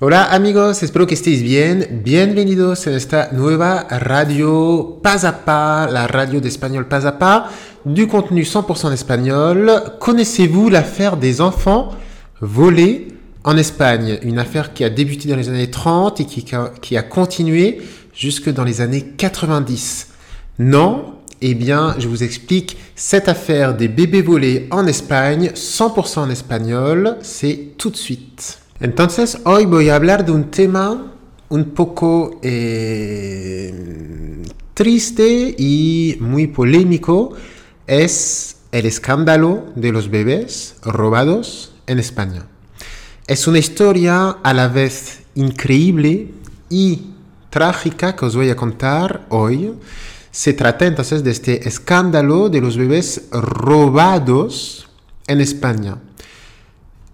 Hola amigos, espero que estéis bien. Bienvenidos a esta nueva radio Pas à Pas, la radio d'espagnol Pas à Pas, du contenu 100% espagnol. Connaissez-vous l'affaire des enfants volés en Espagne? Une affaire qui a débuté dans les années 30 et qui, qui a continué jusque dans les années 90. Non? Eh bien, je vous explique cette affaire des bébés volés en Espagne, 100% en espagnol. C'est tout de suite. Entonces, hoy voy a hablar de un tema un poco eh, triste y muy polémico. Es el escándalo de los bebés robados en España. Es una historia a la vez increíble y trágica que os voy a contar hoy. Se trata entonces de este escándalo de los bebés robados en España.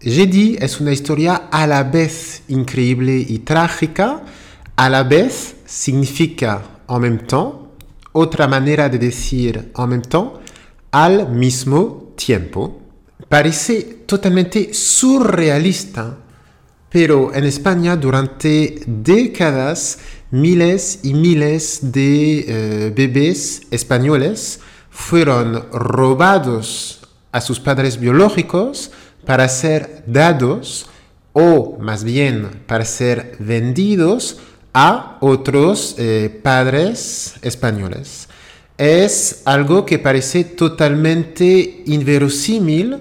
J'ai dit, es una historia a la vez increíble y trágica. A la vez significa en même temps. Otra manera de decir en même temps, al mismo tiempo. Parece totalmente surrealista, pero en España durante décadas miles y miles de eh, bebés españoles fueron robados a sus padres biológicos para ser dados o más bien para ser vendidos a otros eh, padres españoles. Es algo que parece totalmente inverosímil,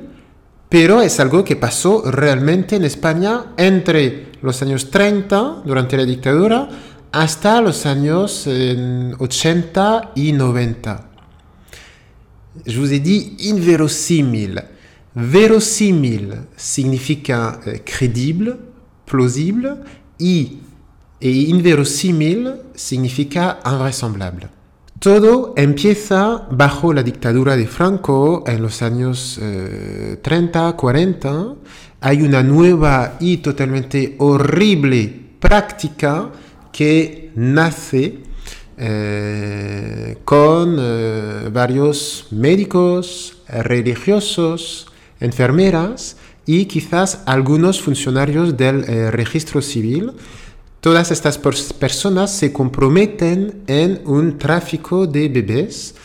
pero es algo que pasó realmente en España entre los años 30, durante la dictadura, hasta los años 80 y 90. Je vous ai dit inverosímil. Vérosímil significa eh, plausible, y, et inverosímil significa invraisemblable. Todo empieza bajo la dictadura de Franco en los años 30, eh, 40. Hay una nueva y totalmente horrible práctica que nace eh, con varios médicos, religiosos, enfermeras y quizás algunos funcionarios del eh, registro civil. Todas estas personas se comprometen en un tráfico de bebés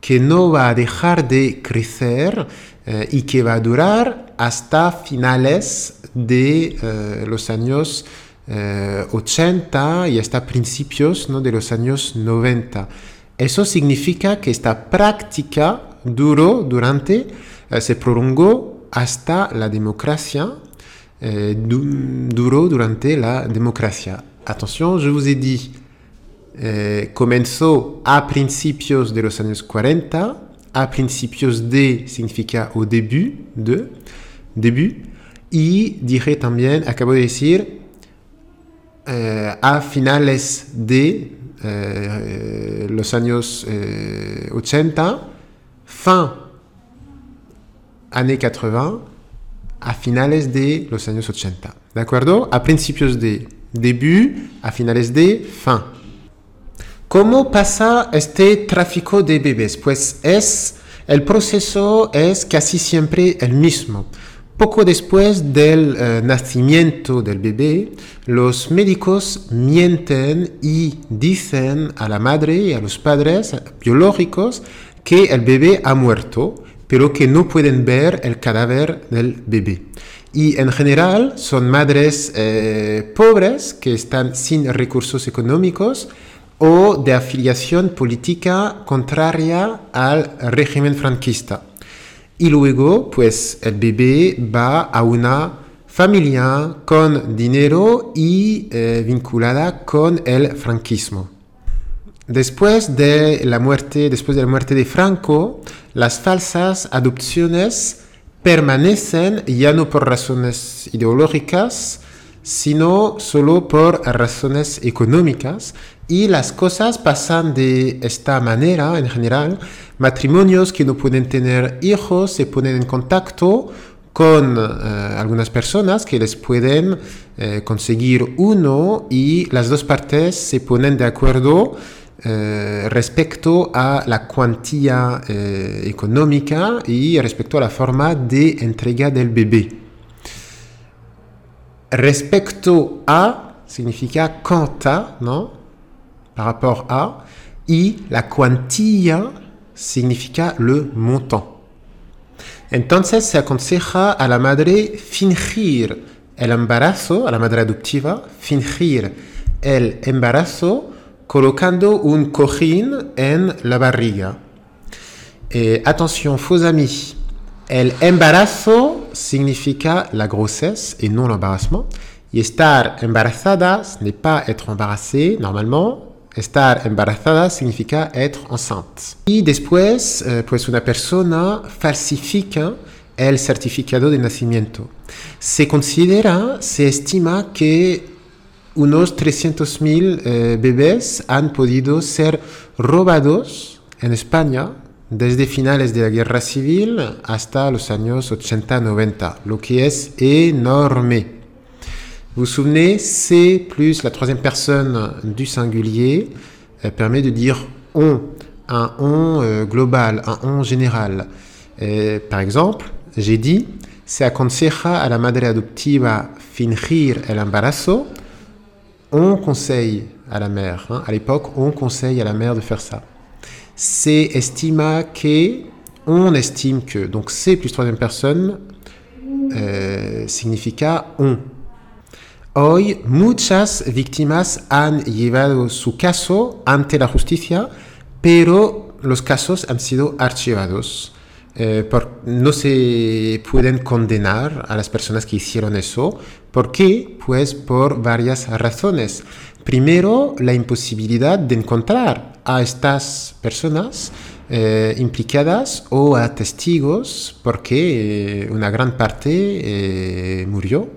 que no va a dejar de crecer eh, y que va a durar hasta finales de eh, los años 80 y hasta principios ¿no? de los años 90. Eso significa que esta práctica duró durante se prolongó hasta la democracia, eh, duró durante la democracia. Attention, je vous ai dit, eh, comenzó a principios de los años 40, a principios de significa au début de, début, y dije también, acabo de decir, a finales de los años 80, fin années 80 a finales de los años 80. ¿De acuerdo? A principios de début, a finales de fin. ¿Cómo pasa este tráfico de bebés? Pues es, el proceso es casi siempre el mismo. Poco después del eh, nacimiento del bebé, los médicos mienten y dicen a la madre y a los padres biológicos que el bebé ha muerto pero que no pueden ver el cadáver del bebé. Y en general son madres eh, pobres que están sin recursos económicos o de afiliación política contraria al régimen franquista. Y luego, pues el bebé va a una familia con dinero y eh, vinculada con el franquismo. Después de la muerte, después de la muerte de Franco, las falsas adopciones permanecen ya no por razones ideológicas, sino solo por razones económicas y las cosas pasan de esta manera en general. Matrimonios que no pueden tener hijos se ponen en contacto con eh, algunas personas que les pueden eh, conseguir uno y las dos partes se ponen de acuerdo eh, respecto a la cuantía eh, económica y respecto a la forma de entrega del bebé. Respecto a significa quant à, ¿no? Par rapport a. Y la cuantía significa le montant. Entonces se aconseja a la madre fingir el embarazo, a la madre adoptiva, fingir el embarazo colocando un cojín en la barriga. Eh, attention, faux amis, el embarazo significa la grossesse et non l'embarrassement. Y estar embarazada n'est pas être embarrassée normalement, Estar embarazada significa être enceinte. Y después, eh, pues una persona falsifica el certificado de nacimiento. Se considera, se estima que unos 300.000 eh, bebés han podido ser robados en España desde finales de la guerra civil hasta los años 80-90, lo que es enorme. Vous vous souvenez, C plus la troisième personne du singulier euh, permet de dire on, un on euh, global, un on général. par exemple, j'ai dit, se aconseja a la madre adoptiva fingir el embarazo. On conseille à la mère, hein. à l'époque, on conseille à la mère de faire ça. C'est estima que, on estime que, donc C plus troisième personne euh, significa on. Hoy muchas víctimas han llevado su caso ante la justicia, pero los casos han sido archivados. Eh, no se pueden condenar a las personas que hicieron eso. ¿Por qué? Pues por varias razones. Primero, la imposibilidad de encontrar a estas personas eh, implicadas o a testigos porque eh, una gran parte murió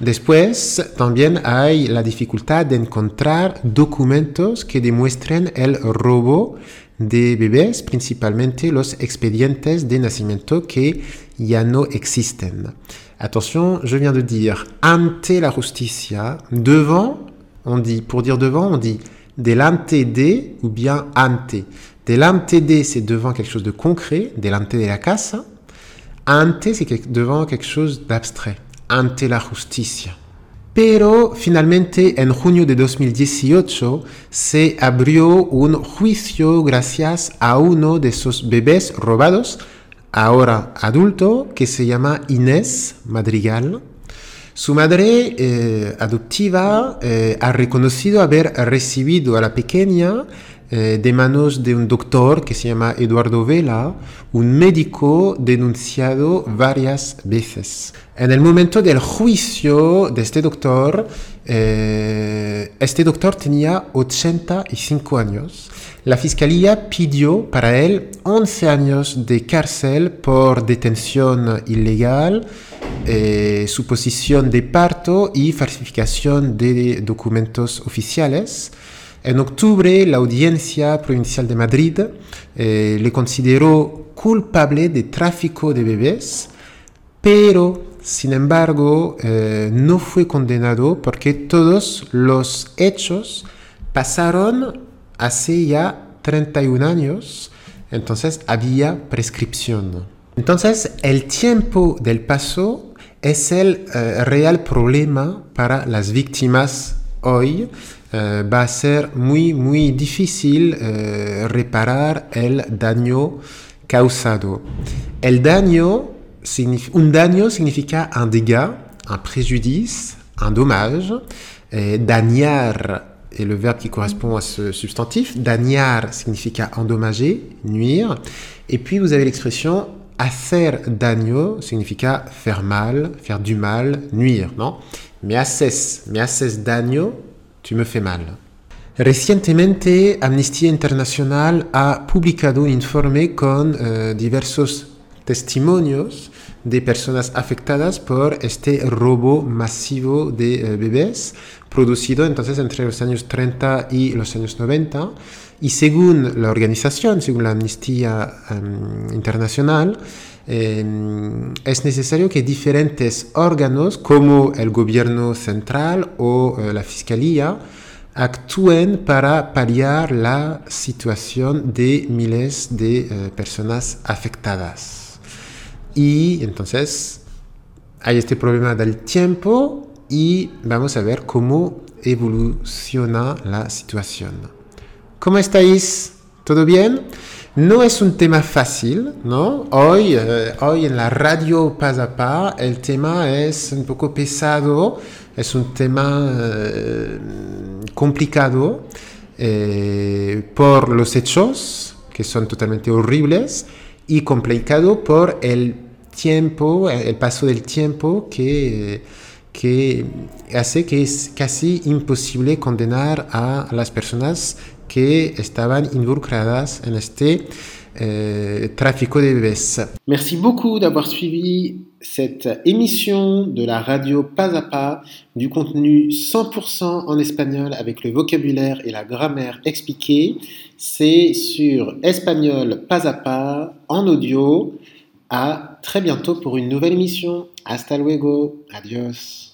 Después también hay la dificultad de encontrar documentos que demuestren el robo de bebés, principalmente los expedientes de nacimiento que ya no existen. Attention, je viens de dire ante la justicia, devant, on dit, pour dire devant, on dit delante de ou bien ante. Delante de, c'est devant quelque chose de concret, delante de la casa. Ante, c'est devant quelque chose d'abstrait ante la justicia. Pero finalmente en junio de 2018 se abrió un juicio gracias a uno de esos bebés robados, ahora adulto, que se llama Inés Madrigal. Su madre eh, adoptiva eh, ha reconocido haber recibido a la pequeña eh, de manos de un doctor que se llama Eduardo Vela, un médico denunciado varias veces. En el momento del juicio de este doctor, este doctor tenía 85 años. La fiscalía pidió para él 11 años de cárcel por detención ilegal, eh, suposición de parto y falsificación de documentos oficiales. En octubre, la Audiencia Provincial de Madrid eh, le consideró culpable de tráfico de bebés, pero, sin embargo, eh, no fue condenado porque todos los hechos pasaron hace ya 31 años, entonces había prescripción. Entonces, el tiempo del paso es el eh, real problema para las víctimas hoy eh, va a ser muy, muy difícil eh, reparar el daño causado. El daño, un daño significa un dégât, un préjudice, un dommage. Dañar est le verbe qui correspond à ce substantif. Dañar significa endommager, nuire. Et puis vous avez l'expression hacer daño significa faire mal, faire du mal, nuire, non? Me haces, me haces daño tu me fais mal. Recientemente Amnistía Internacional ha publicado un informe con eh, diversos testimonios de personas afectadas por este robo masivo de eh, bebés producido entonces entre los años 30 y los años 90 y según la organización, según la Amnistía em, Internacional, em, es necesario que diferentes órganos como el gobierno central o eh, la fiscalía actúen para paliar la situación de miles de eh, personas afectadas. Y entonces hay este problema del tiempo y vamos a ver cómo evoluciona la situación. ¿Cómo estáis? ¿Todo bien? No es un tema fácil, ¿no? Hoy, eh, hoy en la radio Paz a el tema es un poco pesado, es un tema eh, complicado eh, por los hechos que son totalmente horribles y complicado por el tiempo, el paso del tiempo que que hace que es casi imposible condenar a las personas que estaban involucradas en este euh, trafic de bebés. Merci beaucoup d'avoir suivi cette émission de la radio Pas à Pas, du contenu 100% en espagnol avec le vocabulaire et la grammaire expliquée. C'est sur espagnol Pas à Pas en audio. À très bientôt pour une nouvelle émission. Hasta luego. Adios.